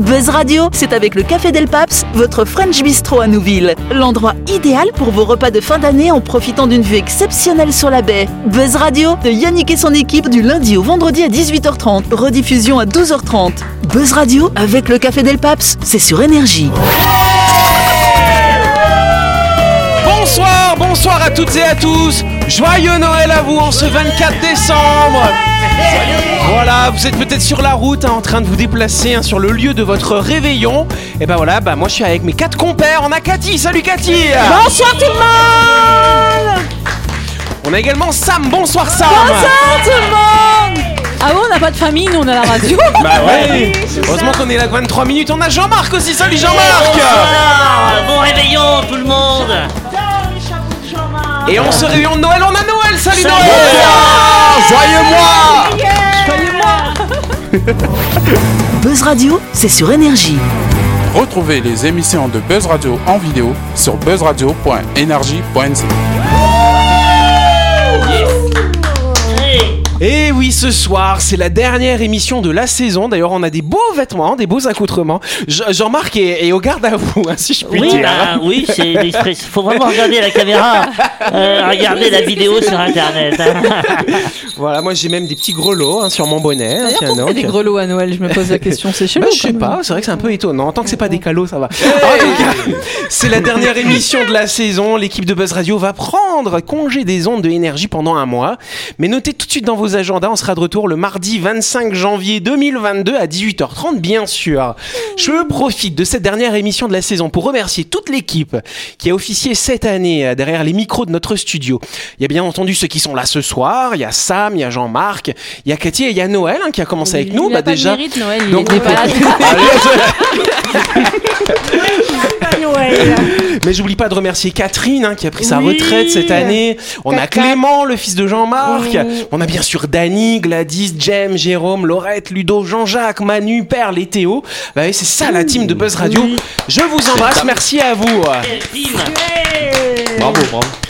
Buzz Radio, c'est avec le Café Del Paps, votre French Bistro à Nouville. L'endroit idéal pour vos repas de fin d'année en profitant d'une vue exceptionnelle sur la baie. Buzz Radio, de Yannick et son équipe du lundi au vendredi à 18h30, rediffusion à 12h30. Buzz Radio, avec le Café Del Paps, c'est sur Énergie. Bonsoir, bonsoir à toutes et à tous. Joyeux Noël à vous en ce 24 décembre. Voilà, vous êtes peut-être sur la route hein, en train de vous déplacer hein, sur le lieu de votre réveillon. Et ben voilà, bah moi je suis avec mes quatre compères. On a Cathy, salut Cathy. Bonsoir tout le monde On a également Sam, bonsoir Sam. Bonsoir tout le monde Ah bon, on n'a pas de famille, nous on a la radio Bah ouais. Heureusement qu'on est là 23 minutes. On a Jean-Marc aussi, salut Jean-Marc. Bon réveillon tout le monde Et on se réveille de Noël, on a Noël, salut. Noël. Joyeux mois. Buzz Radio, c'est sur Énergie. Retrouvez les émissions de Buzz Radio en vidéo sur buzzradio.energie.nc. Et oui, ce soir, c'est la dernière émission de la saison. D'ailleurs, on a des beaux vêtements, des beaux accoutrements. Je- Jean-Marc est, est au garde à vous, hein, si je puis Oui, dire. bah, oui, c'est l'express. Faut vraiment regarder la caméra, euh, regarder la vidéo sur internet. hein. Voilà, moi j'ai même des petits grelots hein, sur mon bonnet. tiens pourquoi donc. des grelots à Noël? Je me pose la question, c'est chelou Bah, je sais pas, c'est vrai que c'est un peu étonnant. Tant que c'est pas des calots, ça va. En tout cas, c'est la dernière émission de la saison. L'équipe de Buzz Radio va prendre congé des ondes de énergie pendant un mois. Mais notez tout de suite dans vos agendas, on sera de retour le mardi 25 janvier 2022 à 18h30, bien sûr. Je profite de cette dernière émission de la saison pour remercier toute l'équipe qui a officié cette année euh, derrière les micros de notre studio. Il y a bien entendu ceux qui sont là ce soir. Il y a Sam, il y a Jean-Marc, il y a Cathy et il y a Noël hein, qui a commencé avec nous. A Bah, pas déjà. de mérite, Noël, il Donc, était pas. Mais j'oublie pas de remercier Catherine hein, qui a pris sa retraite cette année. On a Clément, le fils de Jean-Marc. On a bien sûr Dany, Gladys, Jem, Jérôme, Laurette, Ludo, Jean-Jacques, Manu, Perle et Théo. Bah oui, c'est ça la team de Buzz Radio. Je vous embrasse, merci à vous. Bravo, bravo.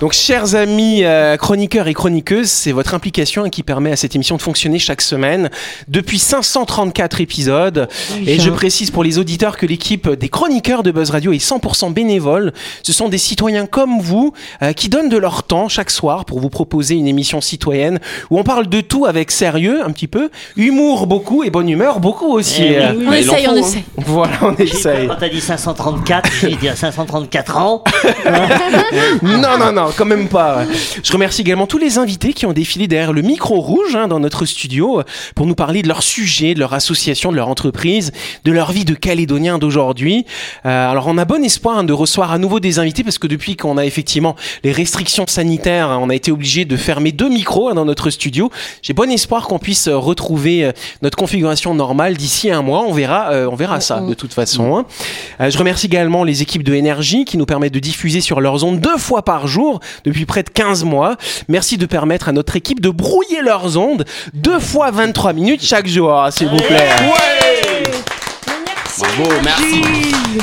Donc, chers amis euh, chroniqueurs et chroniqueuses, c'est votre implication hein, qui permet à cette émission de fonctionner chaque semaine depuis 534 épisodes. Et je précise pour les auditeurs que l'équipe des chroniqueurs de Buzz Radio est 100% bénévole. Ce sont des citoyens comme vous euh, qui donnent de leur temps chaque soir pour vous proposer une émission citoyenne où on parle de tout avec sérieux un petit peu, humour beaucoup et bonne humeur beaucoup aussi. Eh oui. Euh, On essaye, on essaye. Voilà, on essaye. Quand t'as dit 534, je vais dire 534 ans. Non, non, non, quand même pas. Je remercie également tous les invités qui ont défilé derrière le micro rouge hein, dans notre studio euh, pour nous parler de leur sujet, de leur association, de leur entreprise, de leur vie de Calédonien d'aujourd'hui. Euh, alors, on a bon espoir hein, de recevoir à nouveau des invités parce que depuis qu'on a effectivement les restrictions sanitaires, hein, on a été obligé de fermer deux micros hein, dans notre studio. J'ai bon espoir qu'on puisse euh, retrouver notre configuration normale d'ici un mois. On verra, euh, on verra ça de toute façon. Euh, je remercie également les équipes de énergie qui nous permettent de diffuser sur leurs ondes deux fois par jour depuis près de 15 mois. Merci de permettre à notre équipe de brouiller leurs ondes deux fois 23 minutes chaque jour, s'il vous plaît. Bravo, merci.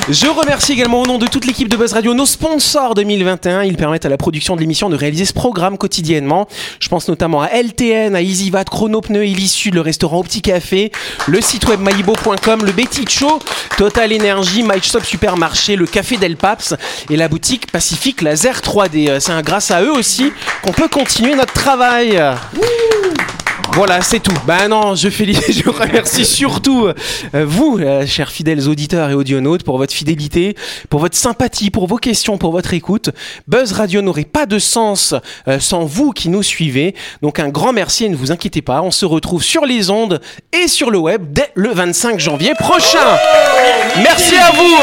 Je remercie également au nom de toute l'équipe de Buzz Radio nos sponsors 2021. Ils permettent à la production de l'émission de réaliser ce programme quotidiennement. Je pense notamment à LTN, à EasyVat, Chrono Pneu, Illicud, le restaurant au Petit Café, le site web maibo.com, le Betty Show, Total Energy, My Shop Supermarché, le Café Del Paps et la boutique Pacifique Laser 3D. Euh, C'est grâce à eux aussi qu'on peut continuer notre travail. Voilà, c'est tout. Bah non, je félicite, je remercie surtout euh, vous, euh, chers fidèles auditeurs et audionautes, pour votre fidélité, pour votre sympathie, pour vos questions, pour votre écoute. Buzz Radio n'aurait pas de sens euh, sans vous qui nous suivez. Donc un grand merci et ne vous inquiétez pas, on se retrouve sur les ondes et sur le web dès le 25 janvier prochain. Merci à vous.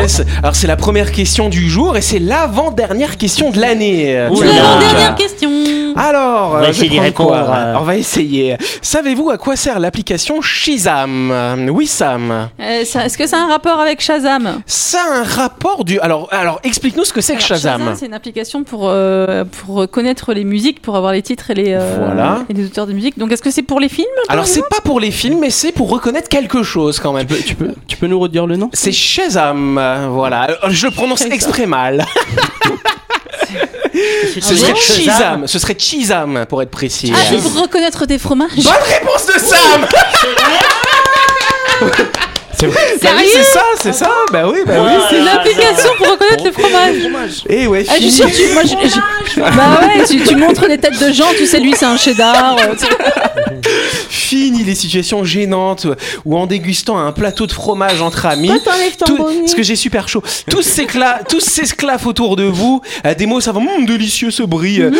Yes. Alors c'est la première question du jour et c'est l'avant-dernière question de l'année. Oula. Tiens donc. Dernière question Alors, On va euh, je essayer d'y répondre, euh. On va essayer. Savez-vous à quoi sert l'application Shazam? Euh, Oui, Sam. Euh, Est-ce que ça a un rapport avec Shazam? Ça a un rapport du. Alors, alors explique-nous ce que c'est que Alors, Shazam. c'est une application pour, euh, pour connaître les musiques, pour avoir les titres et les, euh, Voilà. et les auteurs de musique. Donc est-ce que c'est pour les films Alors, c'est pas pour les films, mais c'est pour reconnaître quelque chose quand même. Tu peux, tu peux nous redire le nom? C'est Shazam. Voilà. Je le prononce Shazam. exprès mal. Que Ce serait Chisam. Ce serait Chisam pour être précis. Ah, c'est pour reconnaître des fromages. Bonne réponse de Sam C'est vrai. Bah oui, c'est ça, c'est ça. Bah oui, bah oui. Ah, C'est une là, application là. pour reconnaître les fromages. Et ouais, Ah, je suis sûre, tu, moi, je- je- bah ouais, tu, tu montres des têtes de gens, tu sais, lui, c'est un cheddar. fini les situations gênantes où en dégustant un plateau de fromage entre amis, tout- parce que j'ai super chaud, tous ces cla- tous autour de vous, euh, des mots savants, Hum, délicieux ce brie, Hum,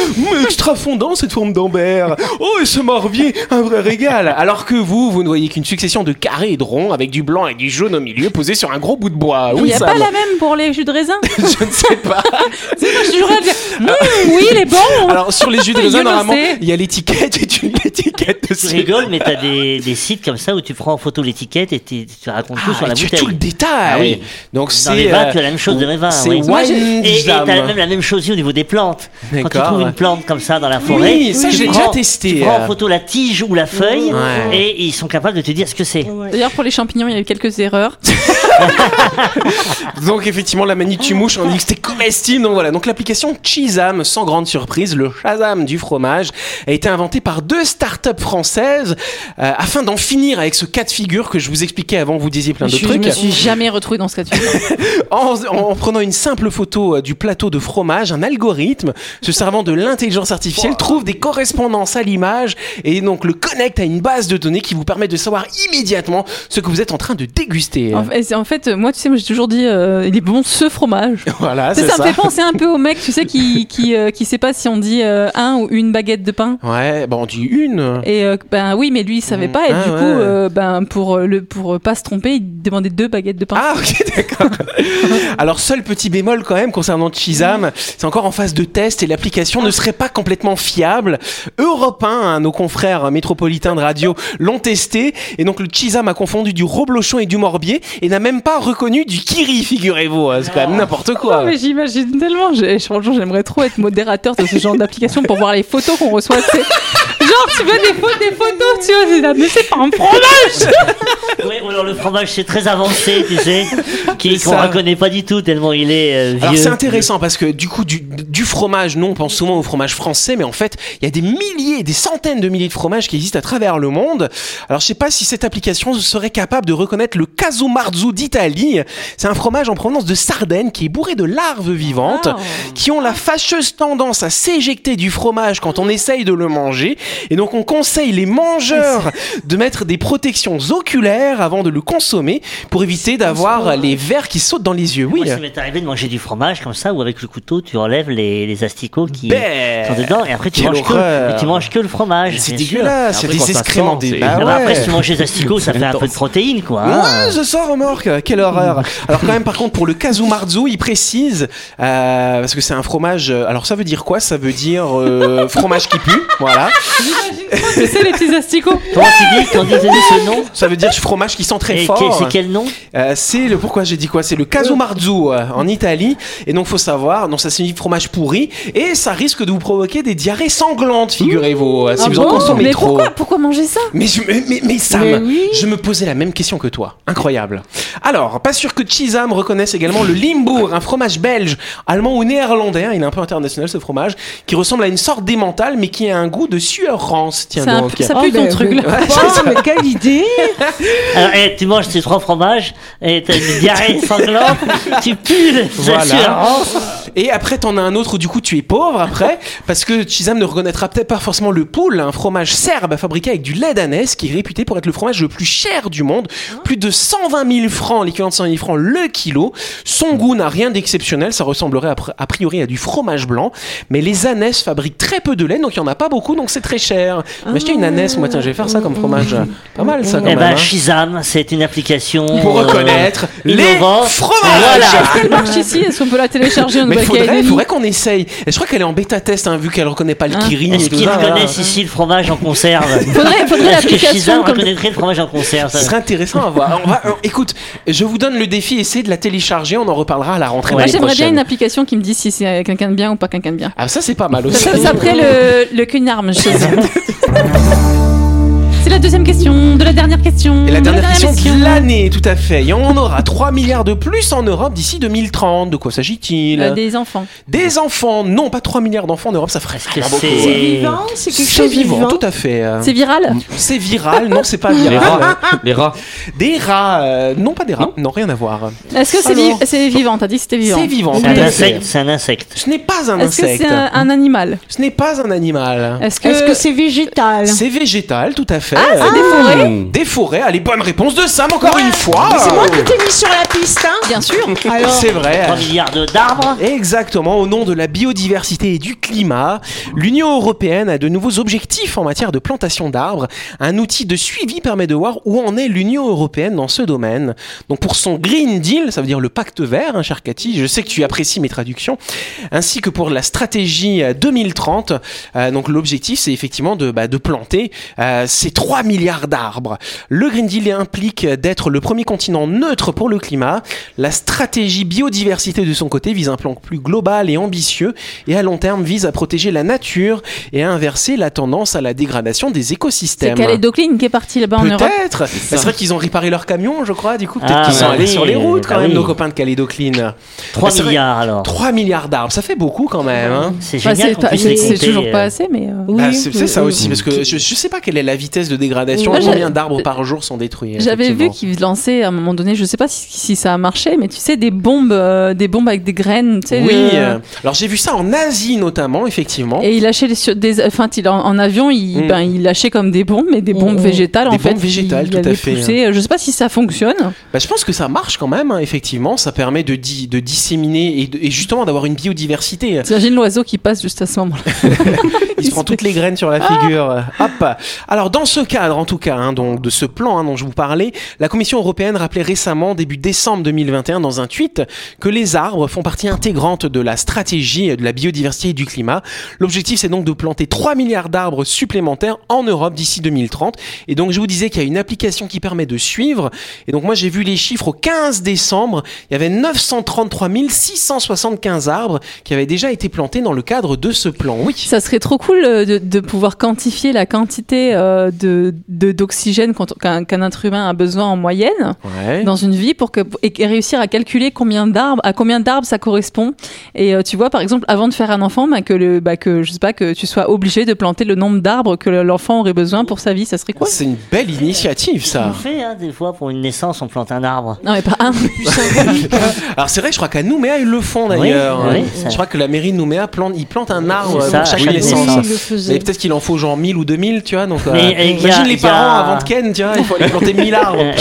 extra fondant cette forme d'ambert, oh et ce marvier, un vrai régal. Alors que vous, vous ne voyez qu'une succession de carrés et de ronds avec du blanc et du jaune au milieu posés sur un gros bout de bois. Il Oui, n'y a Sam pas la même pour les jus de raisin. Je ne sais pas. Sais, moi, je suis toujours là à dire, Hum, oui, il est bon. Alors sur les jus de raisin, normalement, il y a l'étiquette et tu l'étiquette Tu dessus. Mais t'as des, des sites comme ça où tu prends en photo l'étiquette et tu racontes tout Ah, sur la tu as bouteille. tout le détail. Ah oui. Donc Dans c'est les vins, euh, tu as la même chose de les vins. C'est oui. wine Et t'as même la même chose aussi au niveau des plantes. Quand tu trouves une plante comme ça dans la forêt, Oui, ça, tu j'ai prends- déjà testé, Tu prends euh. en photo la tige ou la feuille Ouais. et ils sont capables de te dire ce que c'est. D'ailleurs, pour les champignons, il y a eu quelques erreurs. Donc effectivement la manitue mouche on dit que c'était comestible. Donc voilà, donc l'application Chisam, sans grande surprise, le Shazam du fromage, a été inventée par deux startups françaises euh, afin d'en finir avec ce cas de figure que je vous expliquais avant, vous disiez plein de Je, je trucs. me suis jamais retrouvée dans ce cas de figure. En, en prenant une simple photo euh, du plateau de fromage, un algorithme se servant de l'intelligence artificielle trouve des correspondances à l'image et donc le connecte à une base de données qui vous permet de savoir immédiatement ce que vous êtes en train de déguster. En fait, en fait, moi, tu sais, moi, j'ai toujours dit, euh, il est bon ce fromage. Voilà, c'est ça, ça. me fait penser un peu au mec, tu sais, qui qui, euh, qui sait pas si on dit euh, un ou une baguette de pain. Ouais, bon, on dit une. Et euh, ben oui, mais lui, il savait pas. Et Ah, du ouais. coup, euh, ben pour euh, le pour euh, pas se tromper, il demandait deux baguettes de pain. Ah ok d'accord. Alors seul petit bémol quand même concernant Chisam, c'est encore en phase de test et l'application ne serait pas complètement fiable. Europe 1, hein, nos confrères métropolitains de radio l'ont testé et donc le Chisam a confondu du reblochon et du morbier et n'a même pas reconnu du kiri figurez-vous. hein. C'est quand même n'importe quoi. Oh, mais j'imagine tellement. Franchement, j'aimerais trop être modérateur de ce genre d'application pour voir les photos qu'on reçoit. Genre, tu veux des, photos, des photos, tu vois, mais c'est pas un fromage. Oui, ou alors le fromage c'est très avancé, tu sais, qui qu'on ça. reconnaît pas du tout tellement il est euh, vieux. Alors c'est intéressant parce que du coup du, du fromage, non, on pense souvent au fromage français, mais en fait il y a des milliers, des centaines de milliers de fromages qui existent à travers le monde. Alors je sais pas si cette application serait capable de reconnaître le Casumarzu d'Italie. C'est un fromage en provenance de Sardaigne qui est bourré de larves vivantes Oh. qui ont la fâcheuse tendance à s'éjecter du fromage quand on essaye de le manger. Et donc on conseille les mangeurs de mettre des protections oculaires avant de le consommer pour éviter d'avoir les qui sautent dans les yeux. Oui. Moi, ça m'est arrivé de manger du fromage comme ça, où avec le couteau, tu enlèves les, les asticots qui Ben, sont dedans, et après tu manges, que, tu manges que le fromage. C'est dégueulasse, c'est des excréments des. Bah Ah bah, ouais. Après, si tu manges les asticots, ça fait un peu de protéines, quoi. hein. Ouais, c'est ça, remorque. Quelle horreur. Alors quand même, par contre, pour le Kazumarzu, il précise euh, parce que c'est un fromage. euh, Alors ça veut dire quoi? Ça veut dire euh, fromage qui pue. Voilà. tu sais, les petits asticots. Comment tu dis Quand dis ce nom Ça veut dire fromage qui sent très Et fort. quel- c'est quel nom? Euh, c'est le pourquoi j'ai dit quoi C'est le Kazumarzu euh, en Italie et donc faut savoir donc ça signifie fromage pourri et ça risque de vous provoquer des diarrhées sanglantes figurez-vous euh, si Ah vous en consommez mais trop. pourquoi, pourquoi manger ça Mais, je, mais, mais, mais Sam, Mais oui. je me posais la même question que toi. Incroyable. Alors, pas sûr que Chisam reconnaisse également le Limbourg, un fromage belge, allemand ou néerlandais. hein, il est un peu international ce fromage, qui ressemble à une sorte d'emmental, mais qui a un goût de sueur rance. Tiens un- donc. Ça pue ton truc là. Oh, mais quelle idée Alors, eh, tu manges ces trois fromages, et t'as une diarrhée sanglante, tu pues le Voilà. Et après, t'en as un autre où du coup tu es pauvre après, parce que Chisam ne reconnaîtra peut-être pas forcément le poule, un fromage serbe fabriqué avec du lait d'ânesse, qui est réputé pour être le fromage le plus cher du monde. Plus de 120 000 francs, l'équivalent de 120 000 francs le kilo. Son goût n'a rien d'exceptionnel, ça ressemblerait a pri- a priori à du fromage blanc. Mais les ânesses fabriquent très peu de lait, donc il n'y en a pas beaucoup, donc c'est très cher. Mais acheter une ânesse, moi tiens, je vais faire ça comme fromage. Pas mal ça quand Eh même. ben, hein. Shizam, c'est une application. Pour euh, reconnaître les fromages. Voilà. Elle marche ici, est-ce qu'on peut la télécharger en Mais il faudrait, qu'on essaye. Et je crois qu'elle est en bêta test, hein, vu qu'elle reconnaît pas le Hein. kiri. Est-ce et tout qu'ils ça, connaissent ici le fromage en conserve Faudrait, faudrait Est-ce que l'application Shizam comme... reconnaîtrait le fromage en conserve Ce ça serait intéressant à voir. On va, euh, écoute, je vous donne le défi, essayez de la télécharger, on en reparlera à la rentrée. Moi, l'année j'aimerais bien prochaine. une application qui me dise si c'est quelqu'un de bien ou pas quelqu'un de bien. Ah, ça c'est pas mal aussi. Ça, ça, ça ferait le, le cunarme chez eux. C'est la deuxième question de la dernière question. Et la de dernière question de l'année, tout à fait. Et on aura 3 milliards de plus en Europe d'ici 2030. De quoi s'agit-il Euh, des enfants. Des enfants. Non, pas 3 milliards d'enfants en Europe, ça ferait vraiment beaucoup. c'est- C'est vivant C'est quelque C'est chose de vivant, vivant tout à fait. euh. C'est viral C'est viral, non, c'est pas Les viral. rats. Les rats. Des rats, euh, non pas des rats, non rien à voir. Est-ce que c'est vi- c'est vivant? T'as dit que c'était vivant. C'est vivant, C'est un insecte, c'est un insecte. Ce n'est pas un Est-ce que insecte. c'est un, un animal? Ce n'est pas un animal. Est-ce que Est-ce que c'est végétal? C'est végétal, tout à fait. Ah, c'est des forêts Mmh. Des forêts. Allez, bonne réponse de Sam encore une fois. C'est moi qui t'ai mis sur la piste, hein Bien sûr. Alors, C'est vrai. 3 milliards de- d'arbres. Exactement, au nom de la biodiversité et du climat, l'Union européenne a de nouveaux objectifs en matière de plantation d'arbres. Un outil de suivi permet de voir où en est l'Union européenne dans ce domaine. Donc pour son Green Deal, ça veut dire le pacte vert, hein, cher Cathy, je sais que tu apprécies mes traductions, ainsi que pour la stratégie euh, 2030. euh, donc l'objectif, c'est effectivement de, bah, de planter euh, ces 3 milliards d'arbres. Le Green Deal implique d'être le premier continent neutre pour le climat. La stratégie biodiversité de son côté vise un plan plus global et ambitieux et à long terme vise à protéger la nature et à inverser la tendance à la dégradation des C'est écosystèmes. Calédocline qui est parti là-bas en Europe. Peut-être. Bah, C'est vrai qu'ils ont réparé leur camion, je crois. Du coup, peut-être Ah, qu'ils sont bah allés oui, sur les routes quand bah même, oui. nos copains de Calédocline. 3 c'est vrai. milliards alors. 3 milliards d'arbres, ça fait beaucoup quand même. hein. C'est Bah, génial les c'est toujours pas euh, assez, mais. euh, Bah, oui, c'est c'est ça oui, aussi, parce que je, je sais pas quelle est la vitesse de dégradation, Moi, combien d'arbres par jour sont détruits. J'avais vu qu'ils lançaient à un moment donné, je sais pas si, si ça a marché, mais tu sais des bombes, euh, des bombes avec des graines, tu sais. Oui, le- euh, alors j'ai vu ça en Asie notamment, effectivement. Et il lâchait les sur- des, enfin, il, en, en avion, il, Mm. ben, il lâchait comme des bombes, mais des bombes Mm. végétales Des en fait. bombes végétales, il, tout il à fait, poussé. Je sais pas si ça fonctionne. Bah, je pense que ça marche quand même, hein, effectivement. Ça permet de, di- de disséminer et, de- et justement d'avoir une biodiversité. T'imagines l'oiseau qui passe juste à ce moment-là. Il se prend toutes les graines sur la figure. Hop. Alors dans ce cadre, en tout cas, hein, donc de ce plan hein, dont je vous parlais, la Commission européenne rappelait récemment, début décembre 2021, dans un tweet, que les arbres font partie intégrante de la stratégie de la biodiversité et du climat. L'objectif, c'est donc de planter 3 milliards d'arbres supplémentaires en Europe d'ici 2030. Et donc je vous disais qu'il y a une application qui permet de suivre. Et donc moi j'ai vu les chiffres au 15 décembre. Il y avait 933 675 arbres qui avaient déjà été plantés dans le cadre de ce plan. Oui. Ça serait trop cool euh, de, pouvoir quantifier la quantité euh, de de- d'oxygène qu'un qu'un être humain a besoin en moyenne Ouais. dans une vie pour que et, et réussir à calculer combien d'arbres à combien d'arbres ça correspond. Et euh, tu vois par exemple avant de faire un enfant, bah, que le bah, que je sais pas que tu sois obligé de planter le nombre d'arbres que le- l'enfant aurait besoin pour sa vie, ça serait quoi? C'est une belle initiative, On ça. fait, hein, des fois, pour une naissance, on plante un arbre. Non mais pas un. Alors c'est vrai, je crois qu'à Nouméa ils le font d'ailleurs. Oui, oui, je crois que la mairie de Nouméa plante, ils plantent un arbre euh, pour chaque naissance. Et faisait. peut-être qu'il en faut genre 1000 ou 2000, tu vois. Donc, euh, Mais, euh, imagine les a- parents avant de Ken, tu vois, il faut aller planter 1000 arbres.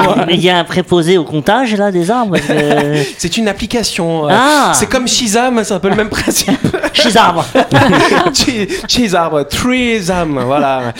Euh, Mais il y a un préposé au comptage, là, des arbres. euh, C'est une application. euh, Ah. C'est comme Shazam, c'est un peu le même principe. Chez arbres, Treesam, voilà.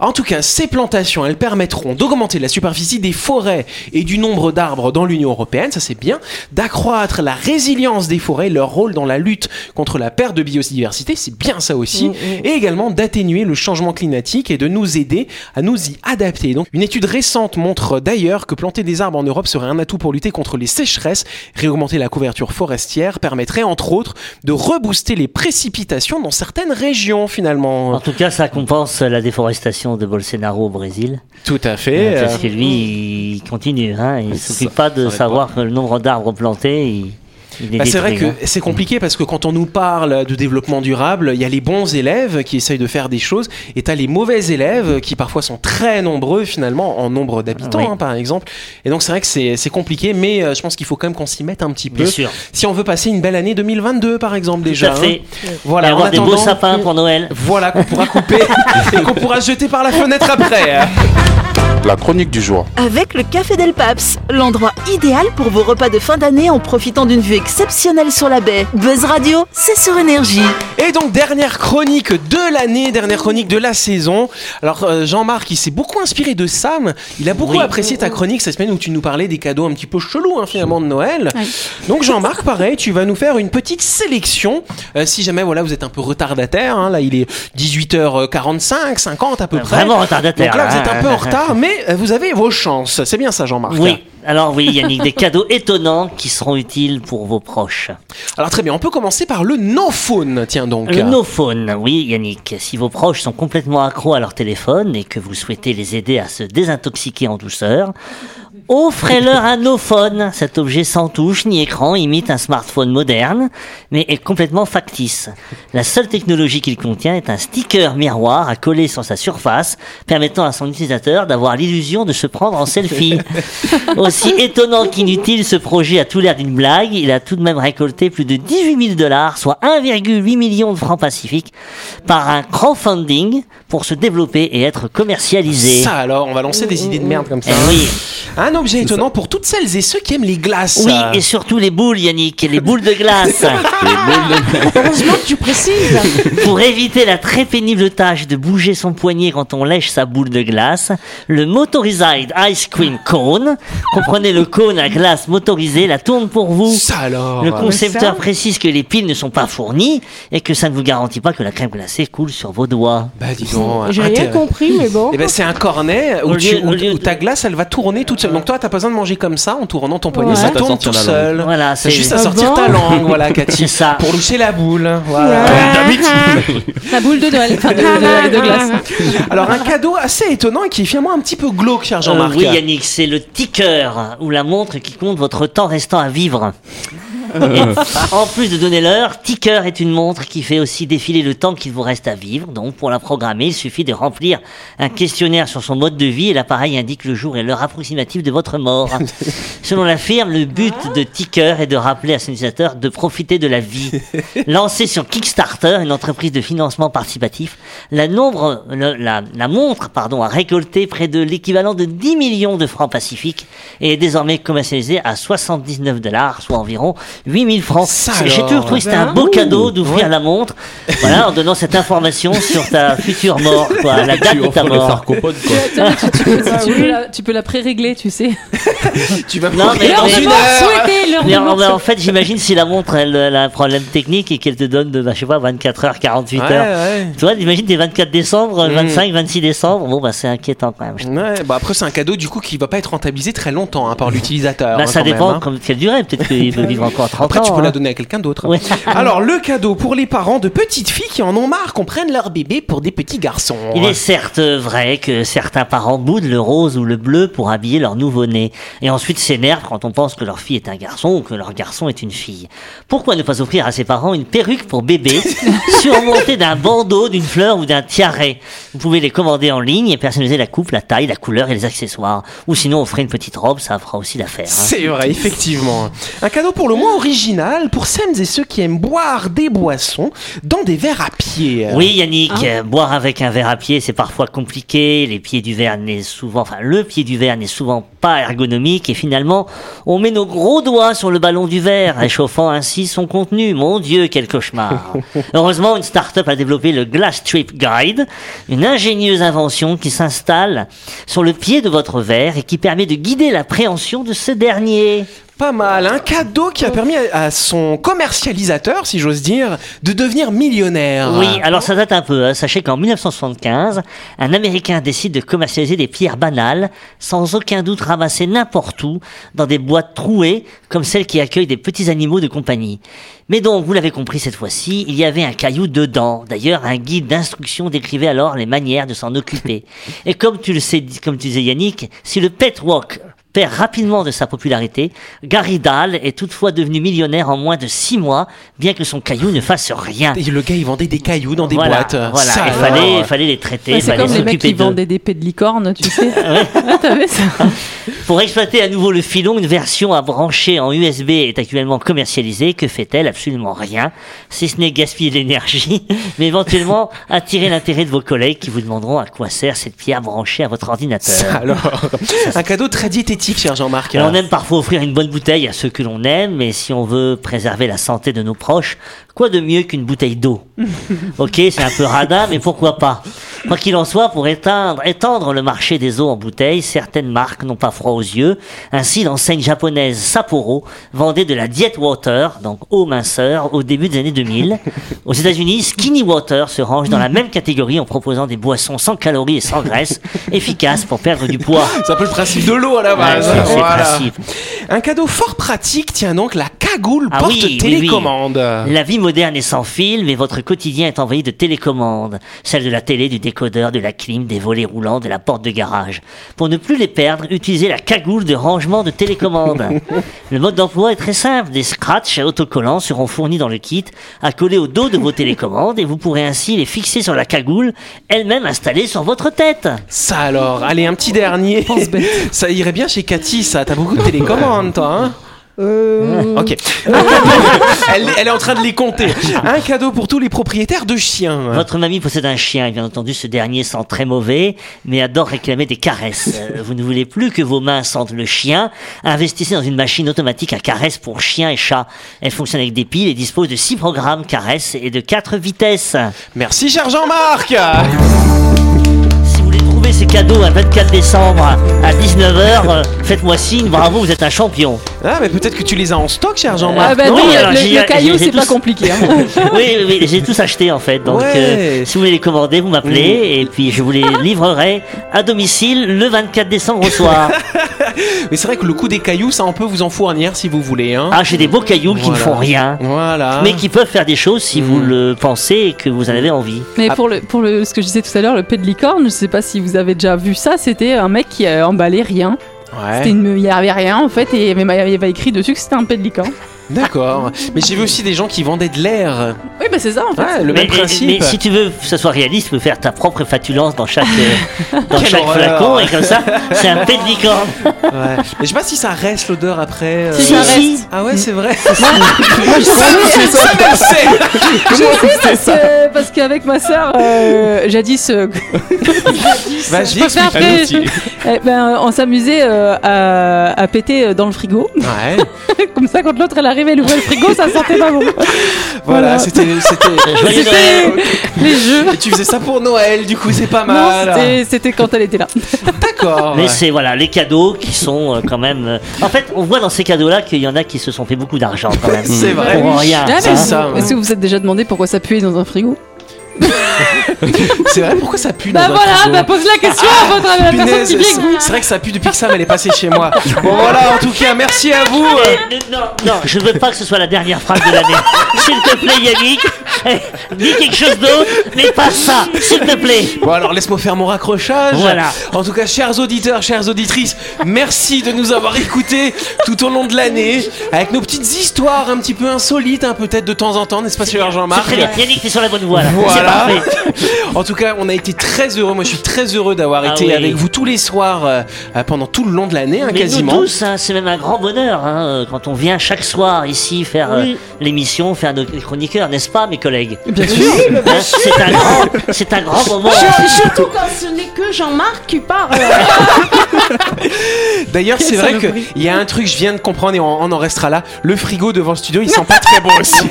En tout cas, ces plantations, elles permettront d'augmenter la superficie des forêts et du nombre d'arbres dans l'Union européenne, ça c'est bien, d'accroître la résilience des forêts, leur rôle dans la lutte contre la perte de biodiversité, c'est bien ça aussi, et également d'atténuer le changement climatique et de nous aider à nous y adapter. Donc, une étude récente montre d'ailleurs que planter des arbres en Europe serait un atout pour lutter contre les sécheresses, réaugmenter la couverture forestière, permettrait entre autres de rebooster les précipitations dans certaines régions finalement. En tout cas, ça compense la déforestation de Bolsonaro au Brésil. Tout à fait. Parce que lui, il continue. Hein, il ça- s'occupe pas de savoir que le nombre d'arbres plantés. Il, Bah, c'est vrai que c'est compliqué parce que quand on nous parle de développement durable, il y a les bons élèves qui essayent de faire des choses et t'as les mauvais élèves qui parfois sont très nombreux finalement en nombre d'habitants Oui. hein, par exemple. Et donc c'est vrai que c'est compliqué mais euh, je pense qu'il faut quand même qu'on s'y mette un petit peu. Bien sûr. Si on veut passer une belle année 2022 par exemple Tout déjà. à fait. hein. Voilà, Et en avoir des beaux sapins pour Noël. Voilà qu'on pourra couper et qu'on pourra jeter par la fenêtre après. La chronique du jour. Avec le Café Del Paps, l'endroit idéal pour vos repas de fin d'année en profitant d'une vue exceptionnelle sur la baie. Buzz Radio, c'est sur énergie. Et donc dernière chronique de l'année, dernière chronique de la saison. Alors euh, Jean-Marc, il s'est beaucoup inspiré de Sam. Il a beaucoup Oui. apprécié ta chronique cette semaine où tu nous parlais des cadeaux un petit peu chelous hein, finalement de Noël. Donc Jean-Marc, pareil, tu vas nous faire une petite sélection. Euh, si jamais voilà vous êtes un peu retardataire, hein, là il est 18h45, 50 à peu près. Vraiment retardataire. Donc là, vous êtes un peu en retard, mais Euh, vous avez vos chances. C'est bien ça, Jean-Marc. Oui. Alors oui, Yannick, des cadeaux étonnants qui seront utiles pour vos proches. Alors très bien, on peut commencer par le no-phone. Tiens donc. Le no phone, oui Yannick. Si vos proches sont complètement accros à leur téléphone et que vous souhaitez les aider à se désintoxiquer en douceur, offrez-leur un no phone. Cet objet sans touche ni écran imite un smartphone moderne, mais est complètement factice. La seule technologie qu'il contient est un sticker miroir à coller sur sa surface, permettant à son utilisateur d'avoir l'illusion de se prendre en selfie. Aussi étonnant qu'inutile, ce projet a tout l'air d'une blague. Il a tout de même récolté plus de 18 000 dollars, soit 1,8 million de francs pacifiques, par un crowdfunding pour se développer et être commercialisé. Ça alors, on va lancer des idées de merde comme ça. Eh oui, Un objet étonnant pour toutes celles et ceux qui aiment les glaces. oui, et surtout les boules, Yannick, les boules de glace. Heureusement que tu précises. Pour éviter la très pénible tâche de bouger son poignet quand on lèche sa boule de glace, le Motorized Ice Cream Cone, comprenez le cône à glace motorisé, la tourne pour vous. Ça alors. Le concepteur ça précise que les piles ne sont pas fournies et que ça ne vous garantit pas que la crème glacée coule sur vos doigts. Bah dis donc. J'ai rien compris, mais bon. Eh ben, c'est un cornet où, tu- ta glace elle va tourner toute seule. Donc toi t'as pas besoin de manger comme ça en tournant ton poignet, Ouais. ça tourne tout seul. Voilà, c'est juste à sortir ta langue, voilà Cathy. C'est ça. Pour loucher la boule. Voilà. La boule de Noël, enfin de, de- de glace. Alors un cadeau assez étonnant et qui est finalement un petit peu glauque, cher Jean-Marc. Euh, oui, Yannick, c'est le ticker ou la montre qui compte votre temps restant à vivre. En plus de donner l'heure, Ticker est une montre qui fait aussi défiler le temps qu'il vous reste à vivre. Donc, pour la programmer, il suffit de remplir un questionnaire sur son mode de vie et l'appareil indique le jour et l'heure approximative de votre mort. Selon la firme, le but de Ticker est de rappeler à son utilisateur de profiter de la vie. Lancée sur Kickstarter, une entreprise de financement participatif, la, nombre, le- la, la montre pardon, a récolté près de l'équivalent de 10 millions de francs pacifiques et est désormais commercialisée à 79 dollars, soit environ 8000 francs. Ça J'ai toujours trouvé que c'était un beau cadeau d'ouvrir la montre, voilà, en donnant cette information sur ta future mort, quoi, la date Tu de ta mort. quoi. Tu, peux, tu peux la, tu peux la pré-régler, tu sais. Tu vas Non, mais- dans une heure. Mais en, mort mais en fait, j'imagine si la montre elle, elle a un problème technique et qu'elle te donne de, bah, je sais pas, 24 heures, 48 Ouais, heures. ouais. Tu vois, imagine t'es 24 décembre, Mm. 25, 26 décembre. Bon, bah, c'est inquiétant quand même. Ouais, bah après c'est un cadeau du coup qui va pas être rentabilisé très longtemps hein, par l'utilisateur. Bah, hein, ça quand dépend même, hein. comme quelle durée. Peut-être qu'il peut vivre encore 30 Après ans. tu peux hein. la donner à quelqu'un d'autre. Ouais. Alors le cadeau pour les parents de petites filles qui en ont marre qu'on prenne leur bébé pour des petits garçons. Il est certes vrai que certains parents boudent le rose ou le bleu pour habiller leur nouveau-né et ensuite s'énervent quand on pense que leur fille est un garçon ou que leur garçon est une fille. Pourquoi ne pas offrir à ses parents une perruque pour bébé surmontée d'un bandeau, d'une fleur ou d'un tiaret Vous pouvez les commander en ligne et personnaliser la coupe, la taille, la couleur et les accessoires. Ou sinon offrir une petite robe, ça fera aussi l'affaire. hein. C'est vrai, effectivement. Un cadeau pour le moins original pour celles et ceux qui aiment boire des boissons dans des verres à pied. Oui, Yannick, euh, boire avec un verre à pied, c'est parfois compliqué. Les pieds du verre n'est souvent, enfin, le pied du verre n'est souvent pas ergonomique et finalement, on met nos gros doigts sur le ballon du verre, réchauffant ainsi son contenu. Mon Dieu, quel cauchemar. Heureusement, une start-up a développé le Glass Trip Guide, une ingénieuse invention qui s'installe sur le pied de votre verre et qui permet de guider l'appréhension de ce dernier. Pas mal. Un cadeau qui a permis à, son commercialisateur, si j'ose dire, de devenir millionnaire. Oui, alors ça date un peu. hein. Sachez qu'en 1975, un Américain décide de commercialiser des pierres banales, sans aucun doute ramassées n'importe où, dans des boîtes trouées, comme celles qui accueillent des petits animaux de compagnie. Mais donc, vous l'avez compris cette fois-ci, il y avait un caillou dedans. D'ailleurs, un guide d'instruction décrivait alors les manières de s'en occuper. Et comme tu le sais, comme tu disais Yannick, si le pet walk perd rapidement de sa popularité, Gary Dahl est toutefois devenu millionnaire en moins de six mois, bien que son caillou ne fasse rien. Et le gars, il vendait des cailloux dans des voilà, boîtes. Voilà, il fallait, il fallait les traiter, Ouais, il c'est fallait comme les mecs qui vendent des épées de licorne, tu sais. Ah, T'as vu ça Pour exploiter à nouveau le filon, une version à brancher en USB est actuellement commercialisée. Que fait-elle? Absolument rien, si ce n'est gaspiller de l'énergie, mais éventuellement attirer l'intérêt de vos collègues qui vous demanderont à quoi sert cette pierre branchée à votre ordinateur. Ça, alors. Un cadeau très diététique on aime parfois offrir une bonne bouteille à ceux que l'on aime, mais si on veut préserver la santé de nos proches, quoi de mieux qu'une bouteille d'eau Ok, c'est un peu radin, mais pourquoi pas Quoi qu'il en soit, pour éteindre, étendre le marché des eaux en bouteille, certaines marques n'ont pas froid aux yeux. Ainsi, l'enseigne japonaise Sapporo vendait de la Diet Water, donc eau minceur, au début des années 2000. Aux États-Unis, Skinny Water se range dans la même catégorie en proposant des boissons sans calories et sans graisse, efficaces pour perdre du poids. C'est un peu le principe de l'eau à la Ouais, base. le Voilà. Un cadeau fort pratique tient donc la cagoule Ah porte oui, oui, télécommande. La vie moderne est sans fil, mais votre quotidien est envahi de télécommandes. Celle de la télé, du décodeur, de la clim, des volets roulants, de la porte de garage. Pour ne plus les perdre, utilisez la cagoule de rangement de télécommande. le mode d'emploi est très simple. Des scratchs autocollants seront fournis dans le kit, à coller au dos de vos télécommandes, et vous pourrez ainsi les fixer sur la cagoule, elle-même installée sur votre tête. Ça alors, allez, un petit dernier. Ça irait bien chez Cathy, ça. T'as beaucoup de télécommandes, toi, hein? Euh... Ok. elle, elle est en train de les compter. Un cadeau pour tous les propriétaires de chiens. Votre mamie possède un chien, et bien entendu ce dernier sent très mauvais, mais adore réclamer des caresses. Euh, vous ne voulez plus que vos mains sentent le chien, investissez dans une machine automatique à caresses pour chiens et chats. Elle fonctionne avec des piles et dispose de 6 programmes caresses et de 4 vitesses. Merci, cher Jean-Marc. Si vous voulez trouver ces cadeaux un 24 décembre à 19h, faites-moi signe, bravo, vous êtes un champion. Ah, mais peut-être que tu les as en stock, cher Ah Jean-Marc. bah non, non, alors le, le caillou, c'est pas compliqué. hein. oui, oui, oui, j'ai tous acheté en fait. Donc, Ouais. euh, si vous voulez les commander, vous m'appelez et puis je vous les livrerai à domicile le 24 décembre au soir. Mais c'est vrai que le coup des cailloux, ça on peut vous en fournir si vous voulez. Hein. Ah, j'ai des beaux cailloux qui ne font rien, Voilà. mais qui peuvent faire des choses si vous Mm. le pensez et que vous en avez envie. Mais Ah. pour, le, pour le, ce que je disais tout à l'heure, le pet de licorne, je sais pas si vous avez déjà vu ça, c'était un mec qui a emballé rien. Ouais. Une- Il y avait rien en fait, et il y avait- écrit dessus que c'était un licorne. D'accord. Mais j'ai vu aussi des gens qui vendaient de l'air. Oui, bah c'est ça en fait. Ouais, le mais, même principe. mais si tu veux que ça soit réaliste, tu peux faire ta propre fatulence dans chaque, euh, dans Quelle chaque horreur. flacon et comme ça, c'est un pet de licorne. Ouais. Mais je sais pas si ça reste l'odeur après. euh. Si, ça si. reste. Ah ouais, c'est vrai. Je sais, parce, que- parce qu'avec ma sœur, euh, jadis, euh, Vas-y, je eh ben, on s'amusait euh, à, à péter dans le frigo. Ouais. Comme ça, quand l'autre elle arrivait, elle ouvrait le frigo, ça sentait pas bon. Voilà, Voilà. c'était. Les jeux. Et tu faisais ça pour Noël, du coup c'est pas mal. c'était- c'était quand elle était là. D'accord. Mais ouais. c'est voilà les cadeaux qui sont euh, quand même. euh, En fait, on voit dans ces cadeaux-là qu'il y en a qui se sont fait beaucoup d'argent quand même. C'est vrai. Pour rien. Ah, mais c'est vous- ça, ouais. Est-ce que vous vous êtes déjà demandé pourquoi ça puait dans un frigo? C'est vrai, pourquoi ça pue Bah dans un voilà, frigo bah pose la question à votre à la personne Punaise, qui vient avec vous. c'est vrai que ça pue depuis que Sam elle est passée chez moi. Bon voilà, en tout cas, merci à vous. Eh, non, non, je veux pas que ce soit la dernière phrase de l'année. S'il te plaît, Yannick, eh, dis quelque chose d'autre, mais pas ça, s'il te plaît. Bon alors laisse-moi faire mon raccrochage. Voilà. En tout cas, chers auditeurs, chères auditrices, merci de nous avoir écoutés tout au long de l'année avec nos petites histoires un petit peu insolites, hein, peut-être de temps en temps, n'est-ce pas, cher Jean-Marc très bien. Yannick, t'es sur la bonne voie là. C'est Voilà. parfait. En tout cas, on a été très heureux. Moi, je suis très heureux d'avoir Ah été oui. avec vous tous les soirs euh, euh, pendant tout le long de l'année, hein, Mais quasiment. nous tous, hein, c'est même un grand bonheur hein, euh, quand on vient chaque soir ici faire euh, l'émission, faire nos chroniqueurs, n'est-ce pas, mes collègues? Bien sûr. C'est un grand, c'est un grand moment. Surtout quand ce n'est que Jean-Marc qui parle. D'ailleurs, c'est vrai que saloperie. il y a un truc, je viens de comprendre et on, on en restera là. Le frigo devant le studio, il sent pas très bon aussi.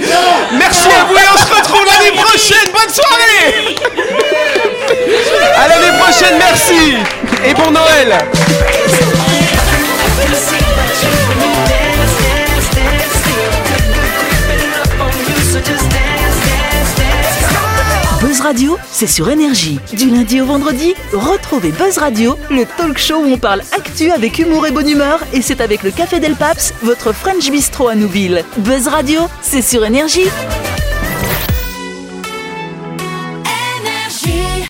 Merci à vous et on se retrouve prochaine. Bonne soirée. À l'année prochaine, merci et bon Noël. Buzz Radio, c'est sur énergie. Du lundi au vendredi, retrouvez Buzz Radio, le talk show où on parle actu avec humour et bonne humeur, et c'est avec le Café Del Paps, votre French Bistro à Nouville. Buzz Radio, c'est sur énergie.